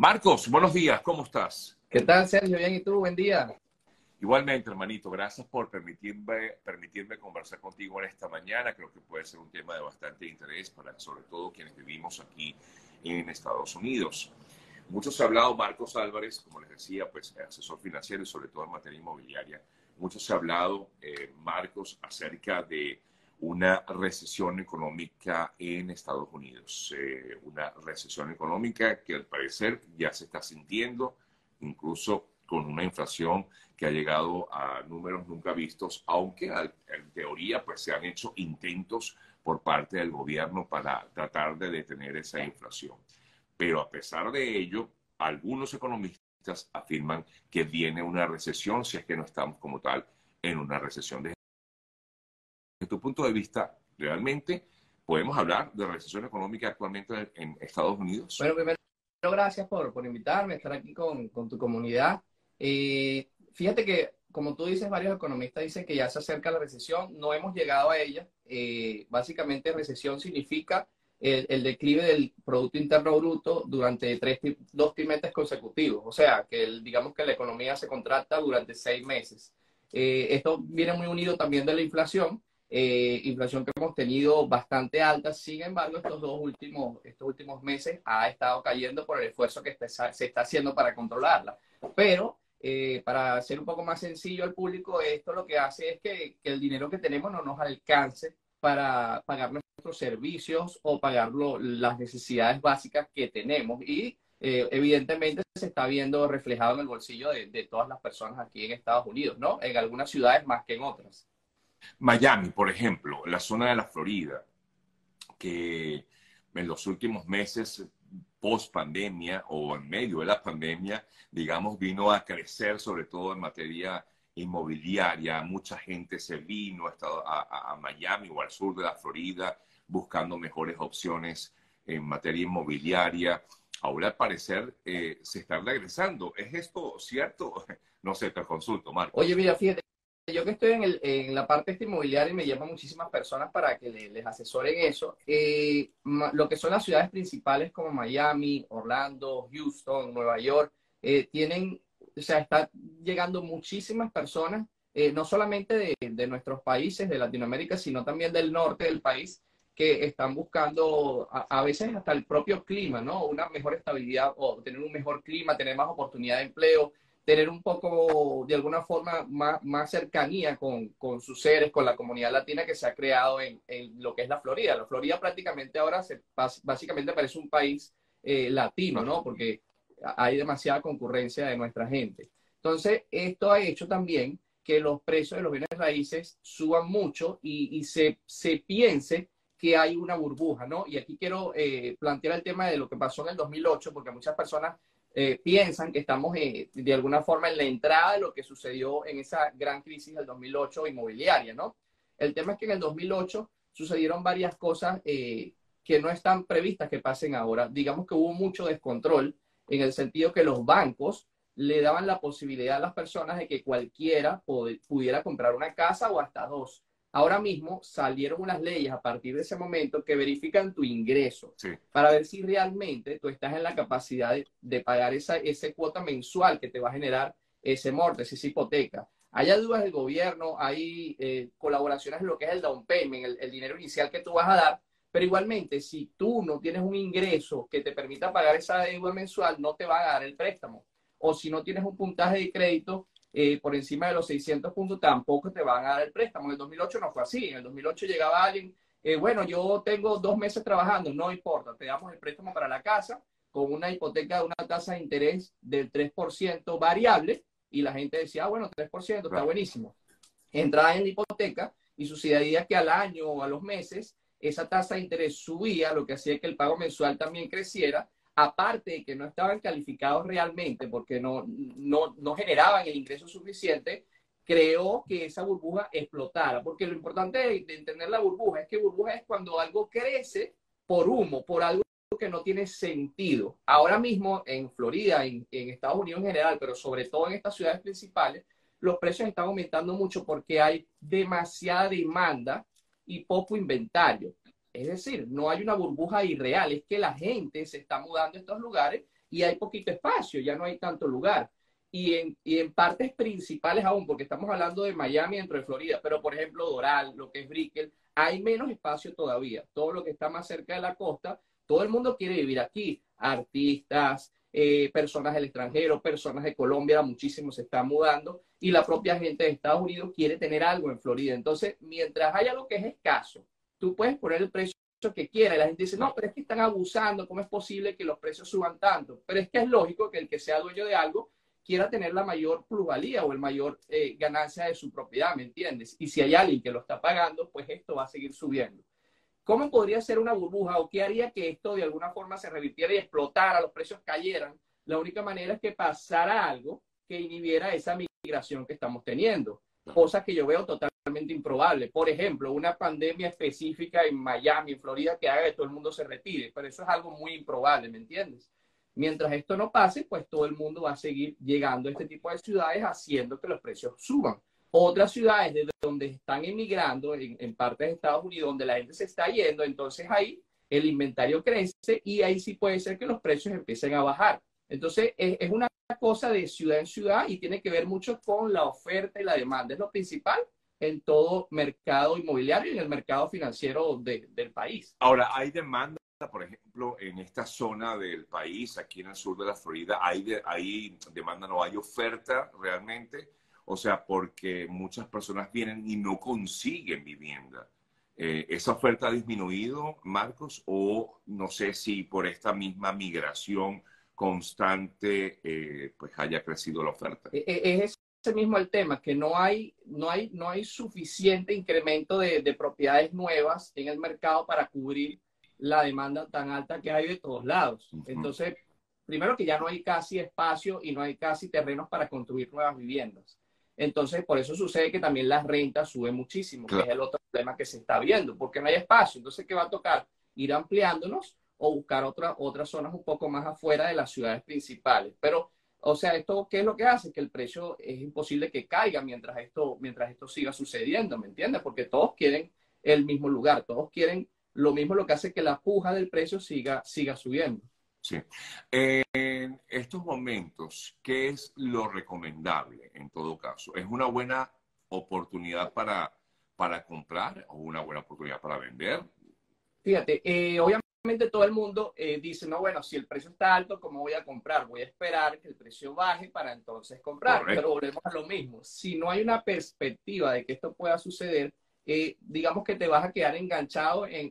Marcos, buenos días, ¿cómo estás? ¿Qué tal, Sergio? Bien, ¿y tú? Buen día. Igualmente, hermanito, gracias por permitirme, permitirme conversar contigo en esta mañana. Creo que puede ser un tema de bastante interés para sobre todo quienes vivimos aquí en Estados Unidos. Mucho se ha hablado, Marcos Álvarez, como les decía, pues asesor financiero y sobre todo en materia inmobiliaria. Mucho se ha hablado, eh, Marcos, acerca de una recesión económica en Estados Unidos. Eh, una recesión económica que al parecer ya se está sintiendo, incluso con una inflación que ha llegado a números nunca vistos, aunque en teoría pues se han hecho intentos por parte del gobierno para tratar de detener esa inflación. Pero a pesar de ello, algunos economistas afirman que viene una recesión si es que no estamos como tal en una recesión. Desde tu punto de vista, ¿realmente podemos hablar de recesión económica actualmente en Estados Unidos? Bueno, primero, gracias por, por invitarme a estar aquí con, con tu comunidad. Eh, fíjate que, como tú dices, varios economistas dicen que ya se acerca la recesión, no hemos llegado a ella. Eh, básicamente, recesión significa el, declive del Producto Interno Bruto durante tres, dos trimestres consecutivos. O sea, que digamos que la economía se contrata durante seis meses. Eh, esto viene muy unido también de la inflación, inflación que hemos tenido bastante alta. Sin embargo, estos dos últimos, estos últimos meses ha estado cayendo por el esfuerzo que se está haciendo para controlarla. Pero eh, para hacer un poco más sencillo al público, esto lo que hace es que, el dinero que tenemos no nos alcance para pagar nuestros servicios o pagar las necesidades básicas que tenemos. Y eh, evidentemente se está viendo reflejado en el bolsillo de, de, todas las personas aquí en Estados Unidos, ¿no? En algunas ciudades más que en otras. Miami, por ejemplo, la zona de la Florida, que en los últimos meses post pandemia o en medio de la pandemia, digamos, vino a crecer, sobre todo en materia inmobiliaria. Mucha gente se vino a, a, Miami o al sur de la Florida buscando mejores opciones en materia inmobiliaria. Ahora, al parecer, eh, se están regresando. ¿Es esto cierto? No sé, te consulto, Marco. Oye, mira, fíjate, yo que estoy en, el, en la parte este inmobiliaria y me llaman muchísimas personas para que les asesoren eso, eh, lo que son las ciudades principales como Miami, Orlando, Houston, Nueva York, eh, tienen, o sea, está llegando muchísimas personas, eh, no solamente de, de, nuestros países, de Latinoamérica, sino también del norte del país, que están buscando a, a, veces hasta el propio clima, ¿no? Una mejor estabilidad o tener un mejor clima, tener más oportunidad de empleo, tener un poco, de alguna forma, más, más cercanía con, con, sus seres, con la comunidad latina que se ha creado en, en, lo que es la Florida. La Florida prácticamente ahora se, básicamente parece un país eh, latino, ¿no? Porque hay demasiada concurrencia de nuestra gente. Entonces, esto ha hecho también que los precios de los bienes raíces suban mucho y, y se, se, piense que hay una burbuja, ¿no? Y aquí quiero eh, plantear el tema de lo que pasó en el 2008, porque muchas personas eh, piensan que estamos eh, de alguna forma en la entrada de lo que sucedió en esa gran crisis del 2008 inmobiliaria, ¿no? El tema es que en el 2008 sucedieron varias cosas eh, que no están previstas que pasen ahora. Digamos que hubo mucho descontrol en el sentido que los bancos le daban la posibilidad a las personas de que cualquiera pudiera comprar una casa o hasta dos. Ahora mismo salieron unas leyes a partir de ese momento que verifican tu ingreso para ver si realmente tú estás en la capacidad de, pagar esa, ese cuota mensual que te va a generar ese mortgage, esa hipoteca. Hay ayudas del gobierno, hay eh, colaboraciones en lo que es el down payment, el, el dinero inicial que tú vas a dar, pero igualmente, si tú no tienes un ingreso que te permita pagar esa deuda mensual, no te va a dar el préstamo. O si no tienes un puntaje de crédito eh, por encima de los 600 puntos, tampoco te van a dar el préstamo. En el 2008 no fue así. En el 2008 llegaba alguien, eh, bueno, yo tengo dos meses trabajando, no importa, te damos el préstamo para la casa con una hipoteca de una tasa de interés del 3% variable y la gente decía, ah, bueno, 3%, está buenísimo. Entraba en la hipoteca y sucedía que al año o a los meses esa tasa de interés subía, lo que hacía que el pago mensual también creciera aparte de que no estaban calificados realmente porque no, no, no generaban el ingreso suficiente, creó que esa burbuja explotara. Porque lo importante de, entender la burbuja es que burbuja es cuando algo crece por humo, por algo que no tiene sentido. Ahora mismo en Florida, en, en Estados Unidos en general, pero sobre todo en estas ciudades principales, los precios están aumentando mucho porque hay demasiada demanda y poco inventario. Es decir, no hay una burbuja irreal, es que la gente se está mudando a estos lugares y hay poquito espacio, ya no hay tanto lugar. Y en, partes principales aún, porque estamos hablando de Miami dentro de Florida, pero por ejemplo Doral, lo que es Brickell, hay menos espacio todavía. Todo lo que está más cerca de la costa, todo el mundo quiere vivir aquí. Artistas, eh, personas del extranjero, personas de Colombia, muchísimos se están mudando y la propia gente de Estados Unidos quiere tener algo en Florida. Entonces, mientras haya lo que es escaso, tú puedes poner el precio que quieras. Y la gente dice, no, pero es que están abusando, ¿cómo es posible que los precios suban tanto? Pero es que es lógico que el que sea dueño de algo quiera tener la mayor plusvalía o el mayor eh, ganancia de su propiedad, ¿me entiendes? Y si hay alguien que lo está pagando, pues esto va a seguir subiendo. ¿Cómo podría ser una burbuja o qué haría que esto de alguna forma se revirtiera y explotara, los precios cayeran? La única manera es que pasara algo que inhibiera esa migración que estamos teniendo, cosa que yo veo totalmente improbable. Por ejemplo, una pandemia específica en Miami, en Florida, que haga que todo el mundo se retire, pero eso es algo muy improbable, ¿me entiendes? Mientras esto no pase, pues todo el mundo va a seguir llegando a este tipo de ciudades haciendo que los precios suban. Otras ciudades de donde están emigrando, en, en partes de Estados Unidos, donde la gente se está yendo, entonces ahí el inventario crece y ahí sí puede ser que los precios empiecen a bajar. Entonces, es, una cosa de ciudad en ciudad y tiene que ver mucho con la oferta y la demanda. Es lo principal en todo mercado inmobiliario y en el mercado financiero del país. Ahora, hay demanda, por ejemplo, en esta zona del país, aquí en el sur de la Florida, hay, hay demanda, no hay oferta realmente. O sea, porque muchas personas vienen y no consiguen vivienda. Eh, ¿Esa oferta ha disminuido, Marcos? O no sé si por esta misma migración constante eh, pues haya crecido la oferta. E, e, es ese mismo el tema, que no hay, no hay, no hay suficiente incremento de, de propiedades nuevas en el mercado para cubrir la demanda tan alta que hay de todos lados. Entonces, primero que ya no hay casi espacio y no hay casi terrenos para construir nuevas viviendas. Entonces, por eso sucede que también las rentas suben muchísimo, que es el otro problema que se está viendo, porque no hay espacio. Entonces, ¿qué va a tocar? Ir ampliándonos o buscar otra, otras zonas un poco más afuera de las ciudades principales. Pero, o sea, ¿esto qué es lo que hace? Que el precio es imposible que caiga mientras esto, mientras esto siga sucediendo, ¿me entiendes? Porque todos quieren el mismo lugar, todos quieren lo mismo, lo que hace que la puja del precio siga, siga subiendo. Sí. En estos momentos, ¿qué es lo recomendable en todo caso? ¿Es una buena oportunidad para, para comprar o una buena oportunidad para vender? Fíjate, eh, obviamente todo el mundo eh, dice, no, bueno, si el precio está alto, ¿cómo voy a comprar? Voy a esperar que el precio baje para entonces comprar. Pero volvemos a lo mismo. Si no hay una perspectiva de que esto pueda suceder, eh, digamos que te vas a quedar enganchado en,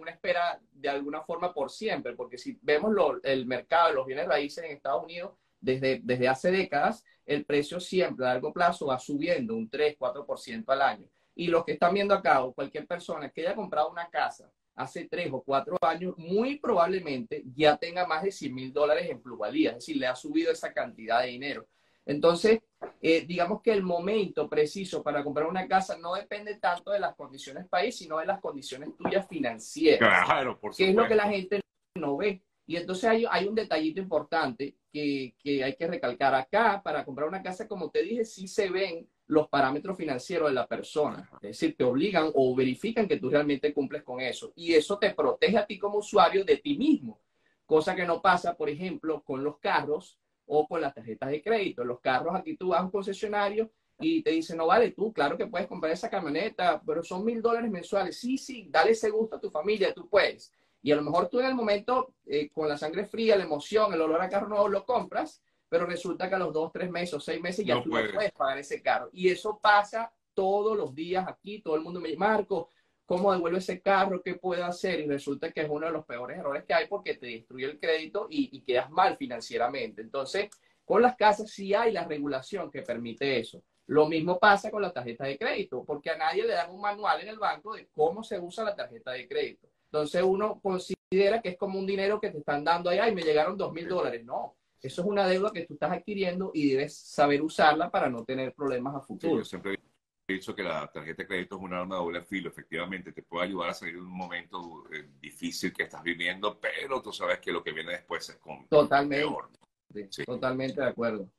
una espera de alguna forma por siempre, porque si vemos el mercado de los bienes raíces en Estados Unidos, desde, desde hace décadas, el precio siempre a largo plazo va subiendo un 3, 4% al año. Y los que están viendo acá, o cualquier persona que haya comprado una casa hace tres o cuatro años, muy probablemente ya tenga más de 100 mil dólares en plusvalía, es decir, le ha subido esa cantidad de dinero. Entonces, eh, digamos que el momento preciso para comprar una casa no depende tanto de las condiciones país, sino de las condiciones tuyas financieras. Claro, por supuesto. Que es lo que la gente no ve. Y entonces hay, hay un detallito importante que, que, hay que recalcar acá. Para comprar una casa, como te dije, sí se ven los parámetros financieros de la persona. Es decir, te obligan o verifican que tú realmente cumples con eso. Y eso te protege a ti como usuario de ti mismo. Cosa que no pasa, por ejemplo, con los carros o con las tarjetas de crédito. Los carros aquí tú vas a un concesionario y te dicen, no vale, tú, claro que puedes comprar esa camioneta, pero son mil dólares mensuales. Sí, sí, dale ese gusto a tu familia, tú puedes. Y a lo mejor tú en el momento, eh, con la sangre fría, la emoción, el olor a carro nuevo, lo compras, pero resulta que a los dos, tres meses o seis meses ya no tú puedes. no puedes pagar ese carro. Y eso pasa todos los días aquí, todo el mundo me dice, Marco, ¿cómo devuelvo ese carro? ¿Qué puedo hacer? Y resulta que es uno de los peores errores que hay porque te destruye el crédito y, y quedas mal financieramente. Entonces, con las casas sí hay la regulación que permite eso. Lo mismo pasa con la tarjeta de crédito, porque a nadie le dan un manual en el banco de cómo se usa la tarjeta de crédito. Entonces uno considera que es como un dinero que te están dando ahí, ay, me llegaron dos mil dólares. No, eso es una deuda que tú estás adquiriendo y debes saber usarla para no tener problemas a futuro. yo siempre he dicho que la tarjeta de crédito es un arma de doble filo. Efectivamente, te puede ayudar a salir de un momento eh, difícil que estás viviendo, pero tú sabes que lo que viene después es con Totalmente. Totalmente de acuerdo.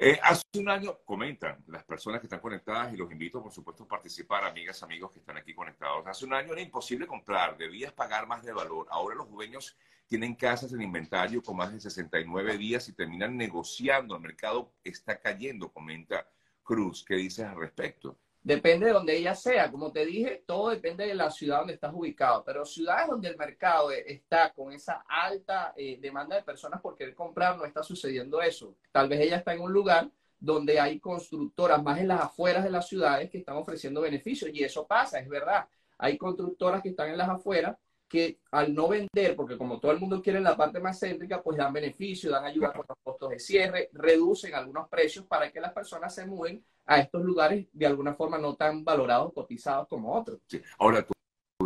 Eh, hace un año, comentan las personas que están conectadas y los invito, por supuesto, a participar, amigas, amigos que están aquí conectados. Hace un año era imposible comprar, debías pagar más de valor. Ahora los dueños tienen casas en inventario con más de 69 días y terminan negociando. El mercado está cayendo, comenta Cruz. ¿Qué dices al respecto? Depende de donde ella sea. Como te dije, todo depende de la ciudad donde estás ubicado. Pero ciudades donde el mercado está con esa alta eh, demanda de personas por querer comprar, no está sucediendo eso. Tal vez ella está en un lugar donde hay constructoras más en las afueras de las ciudades que están ofreciendo beneficios. Y eso pasa, es verdad. Hay constructoras que están en las afueras que al no vender, porque como todo el mundo quiere en la parte más céntrica, pues dan beneficio, dan ayuda con los costos de cierre, reducen algunos precios para que las personas se mueven a estos lugares de alguna forma no tan valorados, cotizados como otros. Ahora, tú,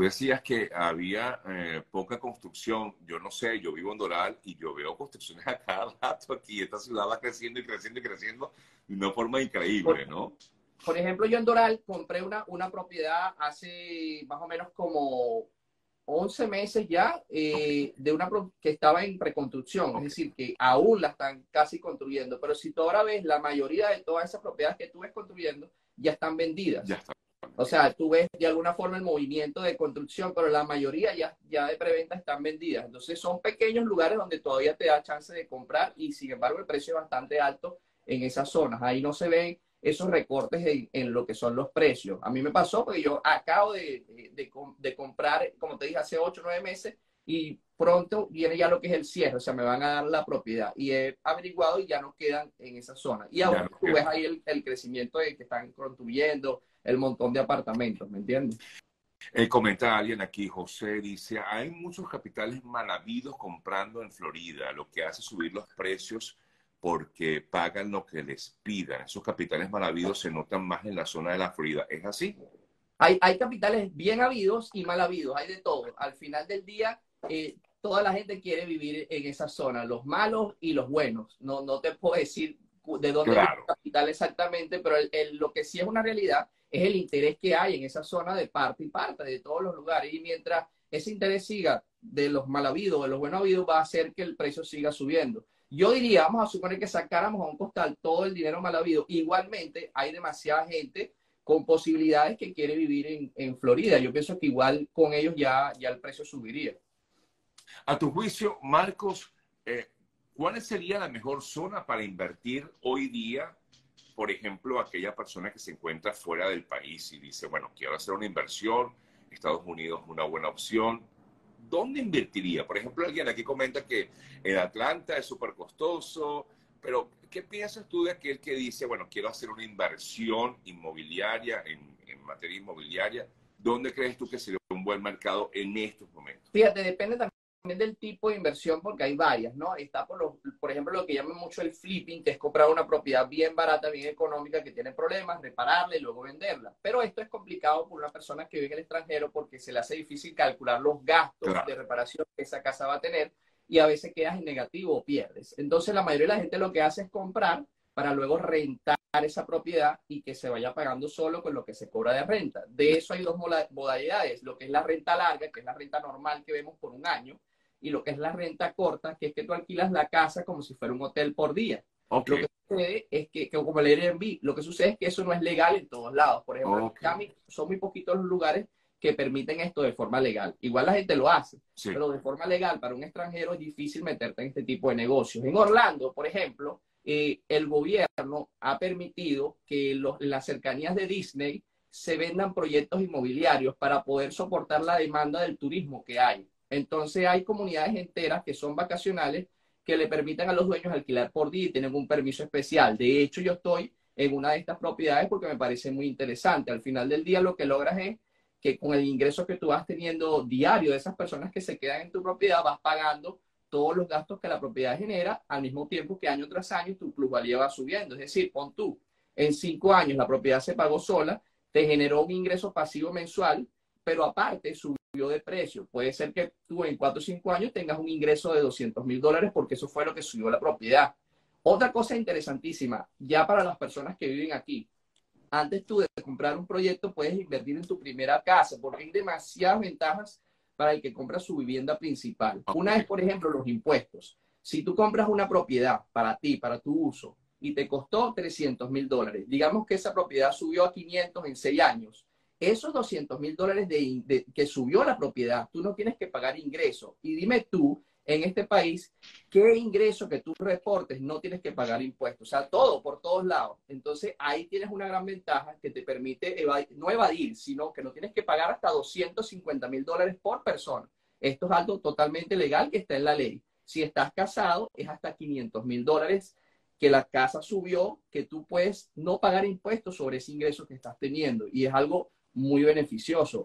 decías que había eh, poca construcción. Yo no sé, yo vivo en Doral y yo veo construcciones a cada rato aquí. Esta ciudad va creciendo y creciendo y creciendo de una forma increíble, ¿no? Por ejemplo, yo en Doral compré una, una propiedad hace más o menos como 11 meses ya eh, de una que estaba en preconstrucción, es decir, que aún la están casi construyendo. Pero si tú ahora ves, la mayoría de todas esas propiedades que tú ves construyendo ya están vendidas. Ya O sea, tú ves de alguna forma el movimiento de construcción, pero la mayoría ya, ya de preventa están vendidas. Entonces son pequeños lugares donde todavía te da chance de comprar y sin embargo el precio es bastante alto en esas zonas. Ahí no se ven esos recortes en, lo que son los precios. A mí me pasó porque yo acabo de, de, comprar, como te dije, hace 8 o 9 meses y pronto viene ya lo que es el cierre, o sea, me van a dar la propiedad. Y he averiguado y ya no quedan en esa zona. Y aún tú ves ahí el, el, crecimiento de que están construyendo el montón de apartamentos, ¿me entiendes? El comenta alguien aquí, José, dice, hay muchos capitales mal habidos comprando en Florida, lo que hace subir los precios porque pagan lo que les pidan. Esos capitales mal habidos se notan más en la zona de la Florida. ¿Es así? Hay, hay capitales bien habidos y mal habidos, hay de todo. Al final del día, eh, toda la gente quiere vivir en esa zona, los malos y los buenos. No, no te puedo decir de dónde es el capital exactamente, pero lo que sí es una realidad es el interés que hay en esa zona de parte y parte, de todos los lugares. Y mientras ese interés siga de los mal habidos, de los buenos habidos, va a hacer que el precio siga subiendo. Yo diría, vamos a suponer que sacáramos a un costal todo el dinero mal habido. Igualmente, hay demasiada gente con posibilidades que quiere vivir en, Florida. Yo pienso que igual con ellos ya, ya el precio subiría. A tu juicio, Marcos, eh, ¿cuál sería la mejor zona para invertir hoy día? Por ejemplo, aquella persona que se encuentra fuera del país y dice, bueno, quiero hacer una inversión, Estados Unidos es una buena opción, ¿dónde invertiría? Por ejemplo, alguien aquí comenta que en Atlanta es súper costoso, pero ¿qué piensas tú de aquel que dice, bueno, quiero hacer una inversión inmobiliaria en, en materia inmobiliaria? ¿Dónde crees tú que sería un buen mercado en estos momentos? Fíjate, depende también del tipo de inversión, porque hay varias, ¿no? Está, por, lo, por ejemplo, lo que llaman mucho el flipping, que es comprar una propiedad bien barata, bien económica, que tiene problemas, repararla y luego venderla. Pero esto es complicado por una persona que vive en el extranjero porque se le hace difícil calcular los gastos de reparación que esa casa va a tener y a veces quedas en negativo o pierdes. Entonces, la mayoría de la gente lo que hace es comprar para luego rentar esa propiedad y que se vaya pagando solo con lo que se cobra de renta. De eso hay dos modalidades, lo que es la renta larga, que es la renta normal que vemos por un año, y lo que es la renta corta, que es que tú alquilas la casa como si fuera un hotel por día. Lo que sucede es que, como el Airbnb, lo que sucede es que eso no es legal en todos lados. Por ejemplo, son muy poquitos los lugares que permiten esto de forma legal. Igual la gente lo hace, pero de forma legal para un extranjero es difícil meterte en este tipo de negocios. En Orlando, por ejemplo, eh, el gobierno ha permitido que en las cercanías de Disney se vendan proyectos inmobiliarios para poder soportar la demanda del turismo que hay. Entonces hay comunidades enteras que son vacacionales que le permiten a los dueños alquilar por día y tienen un permiso especial. De hecho, yo estoy en una de estas propiedades porque me parece muy interesante. Al final del día lo que logras es que con el ingreso que tú vas teniendo diario de esas personas que se quedan en tu propiedad, vas pagando todos los gastos que la propiedad genera al mismo tiempo que año tras año tu plusvalía va subiendo. Es decir, pon tú, en cinco años la propiedad se pagó sola, te generó un ingreso pasivo mensual, pero aparte su de precio. Puede ser que tú en 4 o 5 años tengas un ingreso de 200 mil dólares porque eso fue lo que subió la propiedad. Otra cosa interesantísima, ya para las personas que viven aquí, antes tú de comprar un proyecto puedes invertir en tu primera casa porque hay demasiadas ventajas para el que compra su vivienda principal. Una es, por ejemplo, los impuestos. Si tú compras una propiedad para ti, para tu uso, y te costó 300 mil dólares, digamos que esa propiedad subió a 500 en 6 años, esos 200 mil dólares de, que subió la propiedad, tú no tienes que pagar ingreso. Y dime tú, en este país, qué ingreso que tú reportes no tienes que pagar impuestos. O sea, todo, por todos lados. Entonces, ahí tienes una gran ventaja que te permite no evadir, sino que no tienes que pagar hasta 250 mil dólares por persona. Esto es algo totalmente legal que está en la ley. Si estás casado, es hasta 500 mil dólares que la casa subió, que tú puedes no pagar impuestos sobre ese ingreso que estás teniendo. Y es algo muy beneficioso.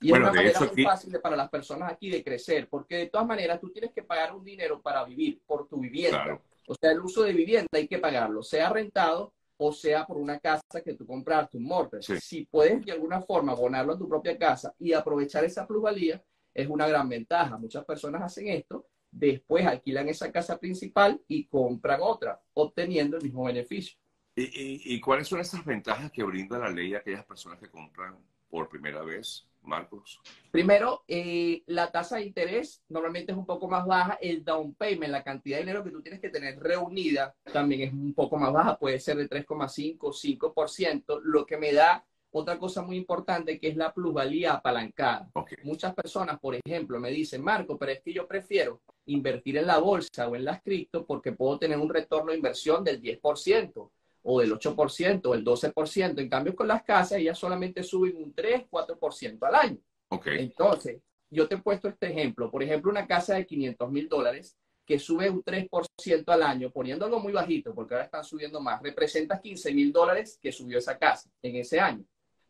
Y es una manera muy fácil para las personas aquí de crecer, porque de todas maneras tú tienes que pagar un dinero para vivir por tu vivienda. O sea, el uso de vivienda hay que pagarlo, sea rentado o sea por una casa que tú compraste, un mortgage. Si puedes de alguna forma abonarlo a tu propia casa y aprovechar esa plusvalía, es una gran ventaja. Muchas personas hacen esto, después alquilan esa casa principal y compran otra, obteniendo el mismo beneficio. ¿Y, y cuáles son esas ventajas que brinda la ley a aquellas personas que compran por primera vez? Marcos? Primero, eh, la tasa de interés normalmente es un poco más baja. El down payment, la cantidad de dinero que tú tienes que tener reunida, también es un poco más baja, puede ser de 3,5, 5%, lo que me da otra cosa muy importante que es la plusvalía apalancada. Muchas personas, por ejemplo, me dicen, Marco, pero es que yo prefiero invertir en la bolsa o en las cripto porque puedo tener un retorno de inversión del 10% o del 8% o el 12%. En cambio, con las casas, ellas solamente suben un 3, 4% al año. Okay. Entonces, yo te he puesto este ejemplo. Por ejemplo, una casa de 500 mil dólares que sube un 3% al año, poniéndolo muy bajito, porque ahora están subiendo más, representa 15 mil dólares que subió esa casa en ese año.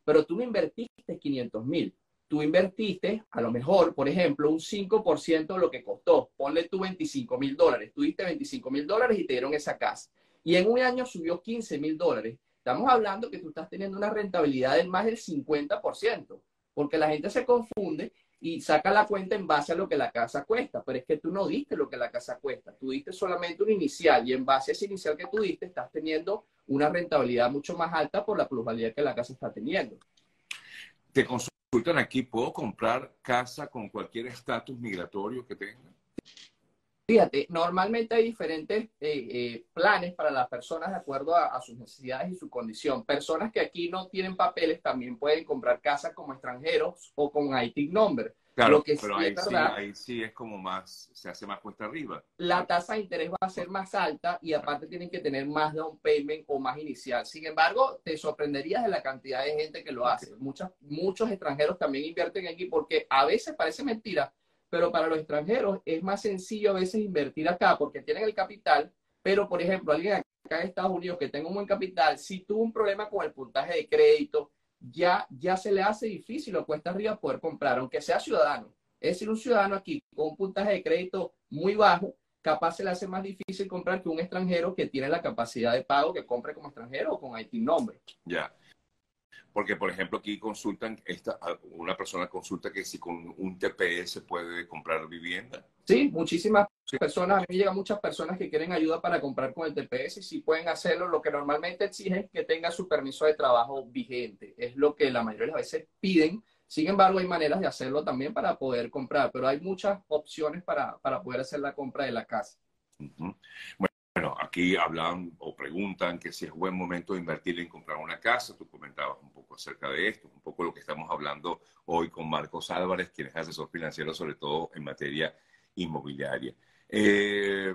Pero tú no invertiste 500 mil. Tú invertiste, a lo mejor, por ejemplo, un 5% de lo que costó. Ponle tú 25 mil dólares. Tú diste 25 mil dólares y te dieron esa casa y en un año subió 15 mil dólares. Estamos hablando que tú estás teniendo una rentabilidad del más del 50%, porque la gente se confunde y saca la cuenta en base a lo que la casa cuesta, pero es que tú no diste lo que la casa cuesta, tú diste solamente un inicial y en base a ese inicial que tú diste estás teniendo una rentabilidad mucho más alta por la plusvalía que la casa está teniendo. Te consultan aquí, ¿puedo comprar casa con cualquier estatus migratorio que tenga? Fíjate, normalmente hay diferentes eh, eh, planes para las personas de acuerdo a, sus necesidades y su condición. Personas que aquí no tienen papeles también pueden comprar casas como extranjeros o con IT number. Claro, pero ahí, sí, ahí, sí, es como más, se hace más cuesta arriba. La tasa de interés va a ser más alta y aparte tienen que tener más down payment o más inicial. Sin embargo, te sorprenderías de la cantidad de gente que lo hace. Muchas, muchos extranjeros también invierten aquí porque a veces parece mentira, pero para los extranjeros es más sencillo a veces invertir acá porque tienen el capital, pero por ejemplo, alguien acá en Estados Unidos que tenga un buen capital, si tuvo un problema con el puntaje de crédito, ya, ya se le hace difícil o cuesta arriba poder comprar, aunque sea ciudadano. Es decir, un ciudadano aquí con un puntaje de crédito muy bajo, capaz se le hace más difícil comprar que un extranjero que tiene la capacidad de pago que compre como extranjero o con IT nombre. Ya. Porque, por ejemplo, aquí consultan, esta, una persona consulta que si con un TPS puede comprar vivienda. Sí, muchísimas personas, a mí me llegan muchas personas que quieren ayuda para comprar con el TPS y si pueden hacerlo, lo que normalmente exigen es que tenga su permiso de trabajo vigente. Es lo que la mayoría de las veces piden. Sin embargo, hay maneras de hacerlo también para poder comprar, pero hay muchas opciones para, para poder hacer la compra de la casa. Bueno, bueno, aquí hablan o preguntan que si es buen momento de invertir en comprar una casa. Tú comentabas un poco acerca de esto, un poco lo que estamos hablando hoy con Marcos Álvarez, quien es asesor financiero, sobre todo en materia inmobiliaria. Eh,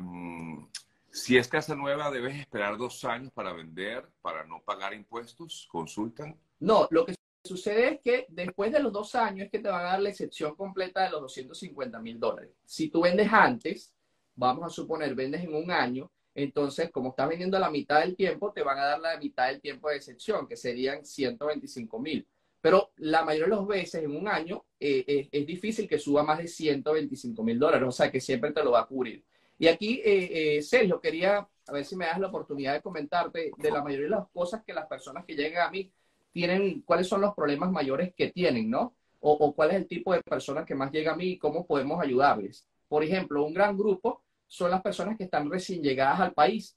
si es casa nueva, ¿debes esperar dos años para vender, para no pagar impuestos? ¿Consultan? No, lo que sucede es que después de los dos años es que te van a dar la excepción completa de los 250 mil dólares. Si tú vendes antes, vamos a suponer, vendes en un año, entonces, como estás vendiendo la mitad del tiempo, te van a dar la mitad del tiempo de excepción, que serían 125 mil. Pero la mayoría de las veces en un año eh, eh, es difícil que suba más de 125 mil dólares, o sea que siempre te lo va a cubrir. Y aquí, eh, Sergio, quería a ver si me das la oportunidad de comentarte de la mayoría de las cosas que las personas que llegan a mí tienen, cuáles son los problemas mayores que tienen, ¿no? O, o cuál es el tipo de personas que más llega a mí y cómo podemos ayudarles. Por ejemplo, un gran grupo son las personas que están recién llegadas al país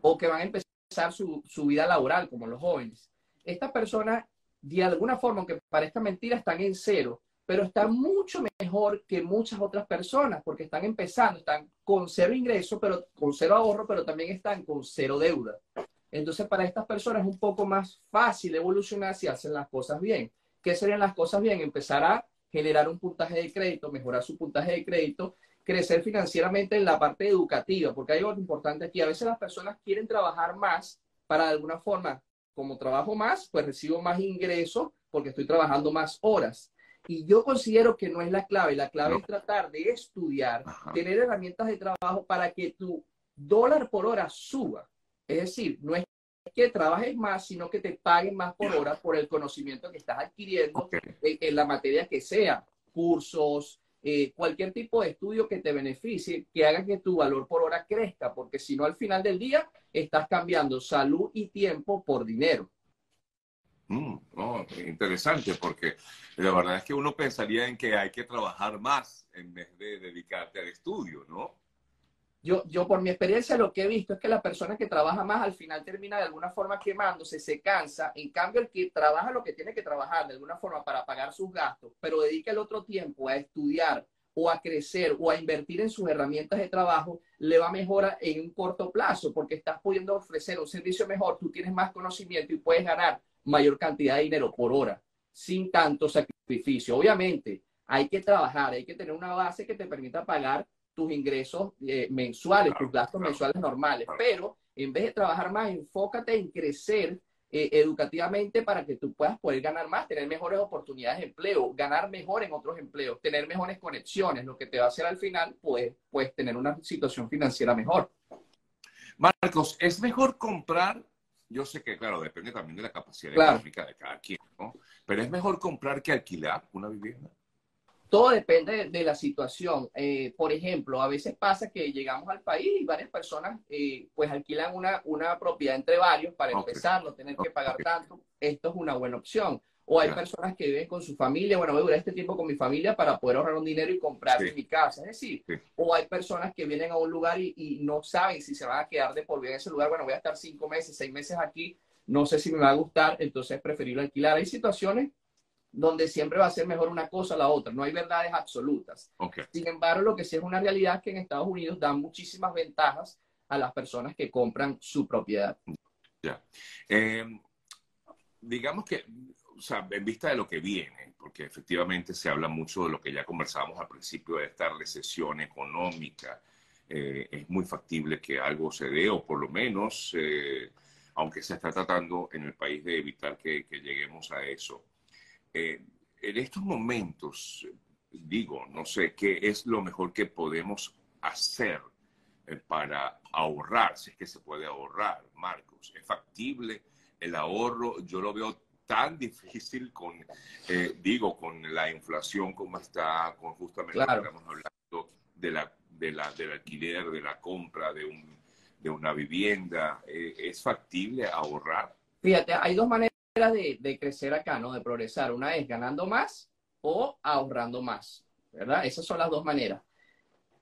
o que van a empezar su, vida laboral, como los jóvenes. Estas personas, de alguna forma, aunque parezca mentira, están en cero, pero están mucho mejor que muchas otras personas porque están empezando, están con cero ingreso, pero con cero ahorro, pero también están con cero deuda. Entonces, para estas personas es un poco más fácil evolucionar si hacen las cosas bien. ¿Qué serían las cosas bien? Empezar a generar un puntaje de crédito, mejorar su puntaje de crédito crecer financieramente en la parte educativa, porque hay algo importante aquí. A veces las personas quieren trabajar más para de alguna forma, como trabajo más, pues recibo más ingresos porque estoy trabajando más horas. Y yo considero que no es la clave. La clave es tratar de estudiar, tener herramientas de trabajo para que tu dólar por hora suba. Es decir, no es que trabajes más, sino que te paguen más por hora por el conocimiento que estás adquiriendo en, la materia que sea, cursos, eh, cualquier tipo de estudio que te beneficie, que haga que tu valor por hora crezca, porque si no al final del día estás cambiando salud y tiempo por dinero. Mm, interesante, porque la verdad es que uno pensaría en que hay que trabajar más en vez de dedicarte al estudio, ¿no? Yo, yo por mi experiencia lo que he visto es que la persona que trabaja más al final termina de alguna forma quemándose, se cansa. En cambio, el que trabaja lo que tiene que trabajar de alguna forma para pagar sus gastos, pero dedica el otro tiempo a estudiar o a crecer o a invertir en sus herramientas de trabajo, le va mejor en un corto plazo porque estás pudiendo ofrecer un servicio mejor, tú tienes más conocimiento y puedes ganar mayor cantidad de dinero por hora sin tanto sacrificio. Obviamente, hay que trabajar, hay que tener una base que te permita pagar tus ingresos eh, mensuales, tus gastos mensuales normales. Pero en vez de trabajar más, enfócate en crecer eh, educativamente para que tú puedas poder ganar más, tener mejores oportunidades de empleo, ganar mejor en otros empleos, tener mejores conexiones, lo que te va a hacer al final, pues, pues tener una situación financiera mejor. Marcos, ¿es mejor comprar? Yo sé que, claro, depende también de la capacidad económica de cada quien, ¿no? Pero es mejor comprar que alquilar una vivienda. Todo depende de la situación. Eh, por ejemplo, a veces pasa que llegamos al país y varias personas eh, pues alquilan una, una propiedad entre varios para empezar, no tener que pagar tanto. Esto es una buena opción. O hay personas que viven con su familia, bueno, voy a durar este tiempo con mi familia para poder ahorrar un dinero y comprar mi casa. Es decir, o hay personas que vienen a un lugar y, y, no saben si se van a quedar de por vida en ese lugar. Bueno, voy a estar cinco meses, seis meses aquí, no sé si me va a gustar, entonces es preferible alquilar. Hay situaciones donde siempre va a ser mejor una cosa o la otra. No hay verdades absolutas. Sin embargo, lo que sí es una realidad es que en Estados Unidos dan muchísimas ventajas a las personas que compran su propiedad. Ya. Em, digamos que, o sea, en vista de lo que viene, porque efectivamente se habla mucho de lo que ya conversábamos al principio de esta recesión económica, eh, es muy factible que algo se dé, o por lo menos, eh, aunque se está tratando en el país de evitar que lleguemos a eso. Eh, en estos momentos, digo, no sé qué es lo mejor que podemos hacer eh, para ahorrar, si es que se puede ahorrar, Marcos. ¿Es factible el ahorro? Yo lo veo tan difícil con, eh, digo, con la inflación como está, con justamente que estamos hablando de la, de la, del alquiler, de la compra de, un, de una vivienda. ¿Es factible ahorrar? Fíjate, hay dos maneras de, crecer acá, ¿no? De progresar. Una es ganando más o ahorrando más, ¿verdad? Esas son las dos maneras.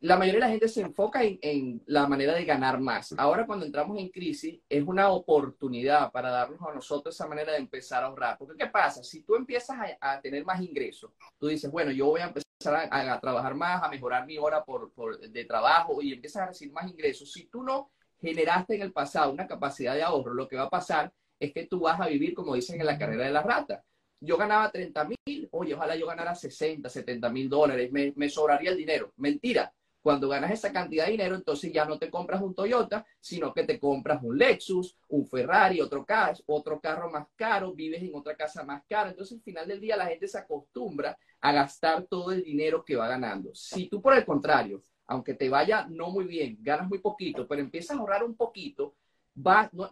La mayoría de la gente se enfoca en, la manera de ganar más. Ahora cuando entramos en crisis es una oportunidad para darnos a nosotros esa manera de empezar a ahorrar. Porque ¿qué pasa? Si tú empiezas a, tener más ingresos, tú dices, bueno, yo voy a empezar a, trabajar más, a mejorar mi hora por, de trabajo y empiezas a recibir más ingresos. Si tú no generaste en el pasado una capacidad de ahorro, lo que va a pasar es que tú vas a vivir, como dicen en la carrera de la rata. Yo ganaba 30 mil, oye, ojalá yo ganara 60, 70 mil dólares, me, sobraría el dinero. Mentira. Cuando ganas esa cantidad de dinero, entonces ya no te compras un Toyota, sino que te compras un Lexus, un Ferrari, otro, carro, otro carro más caro, vives en otra casa más cara. Entonces, al final del día, la gente se acostumbra a gastar todo el dinero que va ganando. Si tú, por el contrario, aunque te vaya no muy bien, ganas muy poquito, pero empiezas a ahorrar un poquito,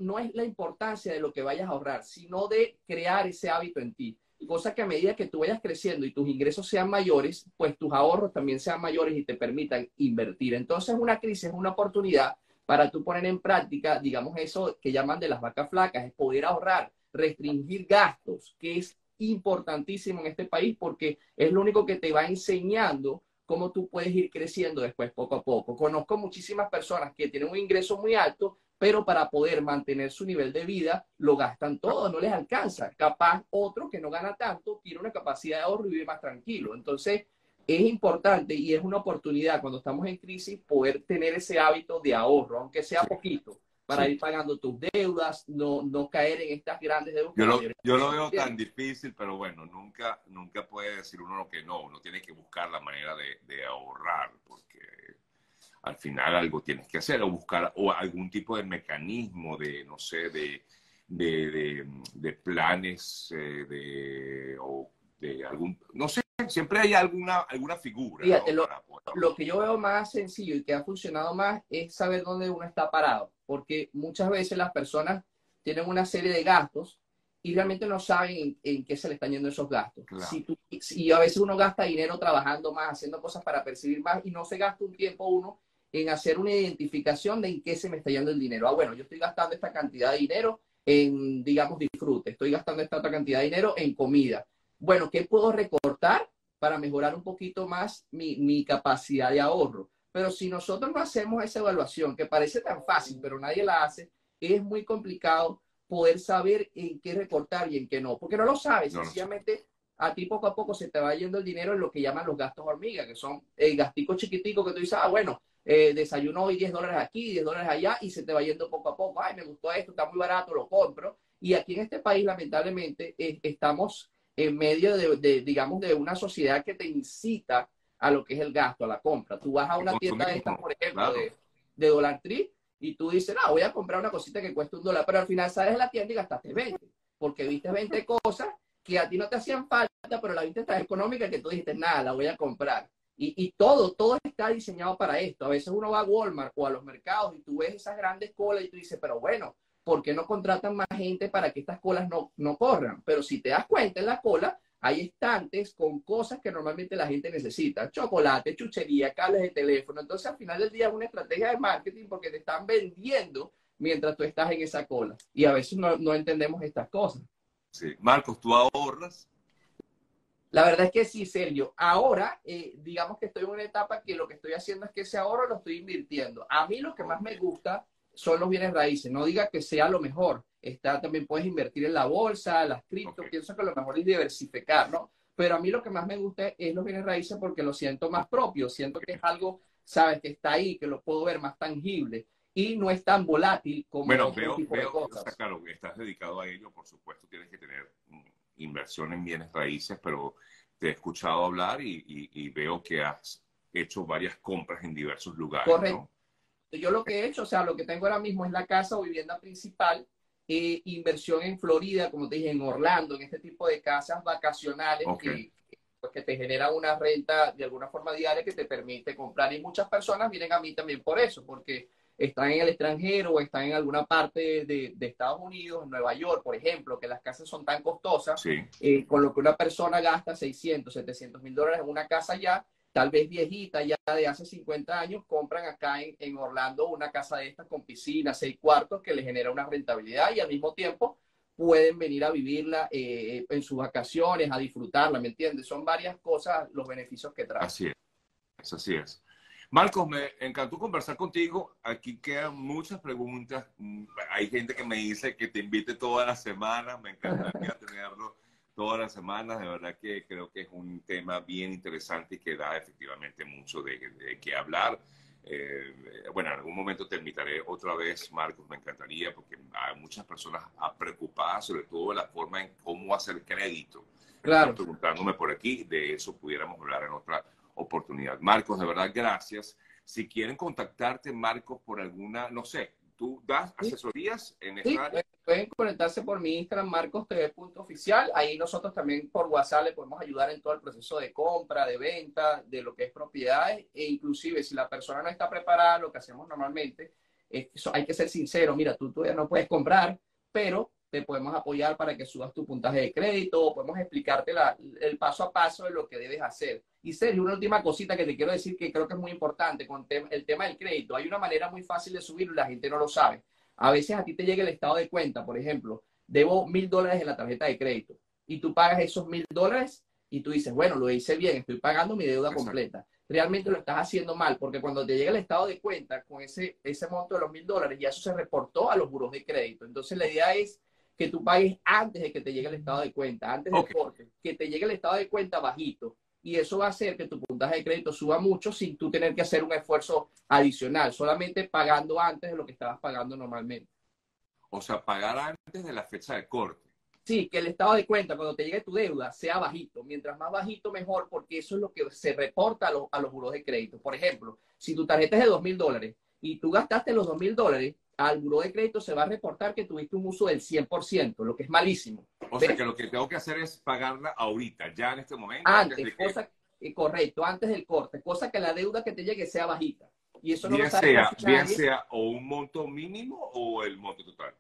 no, es la importancia de lo que vayas a ahorrar, sino de crear ese hábito en ti. Cosa que a medida que tú vayas creciendo y tus ingresos sean mayores, pues tus ahorros también sean mayores y te permitan invertir. Entonces, una crisis es una oportunidad para tú poner en práctica, digamos, eso que llaman de las vacas flacas, es poder ahorrar, restringir gastos, que es importantísimo en este país porque es lo único que te va enseñando cómo tú puedes ir creciendo después poco a poco. Conozco muchísimas personas que tienen un ingreso muy alto, pero para poder mantener su nivel de vida lo gastan todo, no les alcanza. Capaz otro que no gana tanto tiene una capacidad de ahorro y vive más tranquilo. Entonces, es importante y es una oportunidad cuando estamos en crisis poder tener ese hábito de ahorro, aunque sea poquito. para ir pagando tus deudas, no, no caer en estas grandes deudas. Yo lo, yo lo veo tan difícil, pero bueno, nunca, nunca puede decir uno lo que no, uno tiene que buscar la manera de, de ahorrar, porque al final algo tienes que hacer, o buscar o algún tipo de mecanismo de, no sé, de, de, de, planes, eh, de, o de algún, no sé, siempre hay alguna, alguna figura. lo, que yo veo más sencillo y que ha funcionado más es saber dónde uno está parado, porque muchas veces las personas tienen una serie de gastos y realmente no saben en, qué se le están yendo esos gastos. Si a veces uno gasta dinero trabajando más, haciendo cosas para percibir más y no se gasta un tiempo uno en hacer una identificación de en qué se me está yendo el dinero. Ah, bueno, yo estoy gastando esta cantidad de dinero en, digamos, disfrute, estoy gastando esta otra cantidad de dinero en comida bueno, ¿qué puedo recortar para mejorar un poquito más mi, capacidad de ahorro? Pero si nosotros no hacemos esa evaluación, que parece tan fácil, pero nadie la hace, es muy complicado poder saber en qué recortar y en qué no, porque no lo sabes, sencillamente a ti poco a poco se te va yendo el dinero en lo que llaman los gastos hormiga, que son el gastico chiquitico que tú dices, ah, bueno, eh, desayuno hoy 10 dólares aquí, 10 dólares allá, y se te va yendo poco a poco, ay, me gustó esto, está muy barato, lo compro. Y aquí en este país, lamentablemente, eh, estamos en medio de, digamos, de una sociedad que te incita a lo que es el gasto, a la compra. Tú vas a una tienda de estas, por ejemplo, de, de Dollar Tree, y tú dices, no, voy a comprar una cosita que cuesta un dólar, pero al final sales de la tienda y gastaste 20, porque viste 20 cosas que a ti no te hacían falta, pero la viste tan económica que tú dijiste, nada, la voy a comprar. Y, todo, todo está diseñado para esto. A veces uno va a Walmart o a los mercados y tú ves esas grandes colas y tú dices, pero bueno, ¿por qué no contratan más gente para que estas colas no, no corran? Pero si te das cuenta en la cola, hay estantes con cosas que normalmente la gente necesita, chocolate, chuchería, cables de teléfono. Entonces, al final del día es una estrategia de marketing porque te están vendiendo mientras tú estás en esa cola. Y a veces no, no entendemos estas cosas. Sí. Marcos, ¿tú ahorras? La verdad es que sí, Sergio. Ahora, eh, digamos que estoy en una etapa que lo que estoy haciendo es que ese ahorro lo estoy invirtiendo. A mí lo que más me gusta son los bienes raíces. No diga que sea lo mejor. Está, también puedes invertir en la bolsa, las cripto. Pienso que lo mejor es diversificar, ¿no? Pero a mí lo que más me gusta es los bienes raíces porque lo siento más propio. Siento que es algo, sabes, que está ahí, que lo puedo ver más tangible y no es tan volátil como bueno, veo, tipo de cosas. claro, estás dedicado a ello, por supuesto, tienes que tener inversión en bienes raíces, pero te he escuchado hablar y, veo que has hecho varias compras en diversos lugares. Correcto. Yo lo que he hecho, o sea, lo que tengo ahora mismo es la casa o vivienda principal, eh, inversión en Florida, como te dije, en Orlando, en este tipo de casas vacacionales que, pues, que te genera una renta de alguna forma diaria que te permite comprar. Y muchas personas vienen a mí también por eso, porque están en el extranjero o están en alguna parte de, de Estados Unidos, en Nueva York, por ejemplo, que las casas son tan costosas, eh, con lo que una persona gasta 600, 700 mil dólares en una casa ya, tal vez viejita, ya de hace 50 años, compran acá en, Orlando una casa de estas con piscina, seis cuartos, que les genera una rentabilidad y al mismo tiempo pueden venir a vivirla eh, en sus vacaciones, a disfrutarla, ¿me entiendes? Son varias cosas los beneficios que trae. Así es, así es. Marcos, me encantó conversar contigo. Aquí quedan muchas preguntas. Hay gente que me dice que te invite toda la semana. Me encantaría tenerlo todas las semanas. De verdad que creo que es un tema bien interesante y que da efectivamente mucho de, qué hablar. Eh, bueno, en algún momento te invitaré otra vez, Marcos, me encantaría, porque hay muchas personas preocupadas sobre todo de la forma en cómo hacer crédito. Claro. preguntándome por aquí, de eso pudiéramos hablar en otra oportunidad. Marcos, de verdad, gracias. Si quieren contactarte, Marcos, por alguna, no sé, ¿Tú das asesorías en esta área? Pueden conectarse por mi Instagram, marcostv.oficial. Ahí nosotros también por WhatsApp le podemos ayudar en todo el proceso de compra, de venta, de lo que es propiedades. E inclusive si la persona no está preparada, lo que hacemos normalmente es hay que ser sincero. Mira, tú todavía no puedes comprar, pero te podemos apoyar para que subas tu puntaje de crédito, podemos explicarte el paso a paso de lo que debes hacer. Y Sergio, una última cosita que te quiero decir que creo que es muy importante con el tema del crédito. Hay una manera muy fácil de subirlo y la gente no lo sabe. A veces a ti te llega el estado de cuenta, por ejemplo, debo mil dólares en la tarjeta de crédito y tú pagas esos mil dólares y tú dices, bueno, lo hice bien, estoy pagando mi deuda completa. Realmente lo estás haciendo mal, porque cuando te llega el estado de cuenta con ese, ese monto de los mil dólares, ya eso se reportó a los buros de crédito. Entonces la idea es que tú pagues antes de que te llegue el estado de cuenta, antes del corte, que te llegue el estado de cuenta bajito y eso va a hacer que tu puntaje de crédito suba mucho sin tú tener que hacer un esfuerzo adicional, solamente pagando antes de lo que estabas pagando normalmente. O sea, pagar antes de la fecha de corte. Sí, que el estado de cuenta cuando te llegue tu deuda sea bajito. Mientras más bajito, mejor, porque eso es lo que se reporta a, los, a los buros de crédito. Por ejemplo, si tu tarjeta es de dos mil dólares y tú gastaste los dos mil dólares, al buró de crédito se va a reportar que tuviste un uso del 100%, lo que es malísimo. O sea, que lo que tengo que hacer es pagarla ahorita, ya en este momento. Antes, cosa, eh, correcto, antes del corte, cosa que la deuda que te llegue sea bajita. Y eso no bien sea, bien sea o un monto mínimo o el monto total.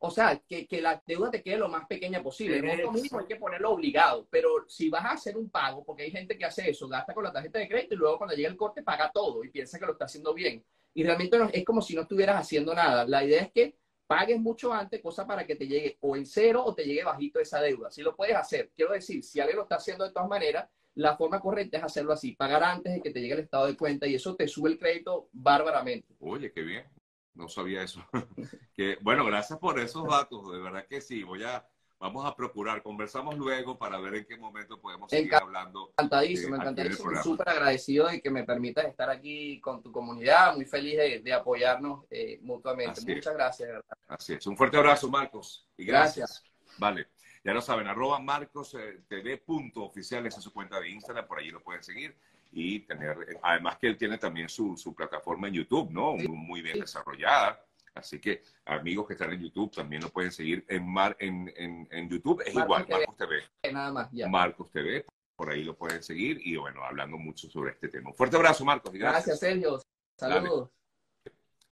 O sea, que, que, la deuda te quede lo más pequeña posible. El monto mínimo hay que ponerlo obligado, pero si vas a hacer un pago, porque hay gente que hace eso, gasta con la tarjeta de crédito y luego cuando llega el corte paga todo y piensa que lo está haciendo bien y realmente es como si no estuvieras haciendo nada. La idea es que pagues mucho antes, cosa para que te llegue o en cero o te llegue bajito esa deuda. Si lo puedes hacer, quiero decir, si alguien lo está haciendo de todas maneras, la forma correcta es hacerlo así, pagar antes de que te llegue el estado de cuenta y eso te sube el crédito bárbaramente. Oye, qué bien. No sabía eso. que, bueno, gracias por esos datos. De verdad que sí. Voy a, Vamos a procurar, conversamos luego para ver en qué momento podemos seguir hablando. Encantadísimo, encantadísimo. Súper agradecido de que me permitas estar aquí con tu comunidad, muy feliz de, apoyarnos eh, mutuamente. Muchas gracias. ¿verdad? Así es. Un fuerte abrazo, Marcos. Y gracias. Vale. Ya lo saben, arroba Marcos eh, TV punto oficial, esa es su cuenta de Instagram, por allí lo pueden seguir y tener, eh, además que él tiene también su, su plataforma en YouTube, ¿no? Muy bien desarrollada Así que amigos que están en YouTube también lo pueden seguir en, Mar, en, en, YouTube. Es igual, Marcos TV. Nada más, ya. Marcos TV, por ahí lo pueden seguir y bueno, hablando mucho sobre este tema. Un fuerte abrazo, Marcos. gracias. gracias, Sergio. Saludos.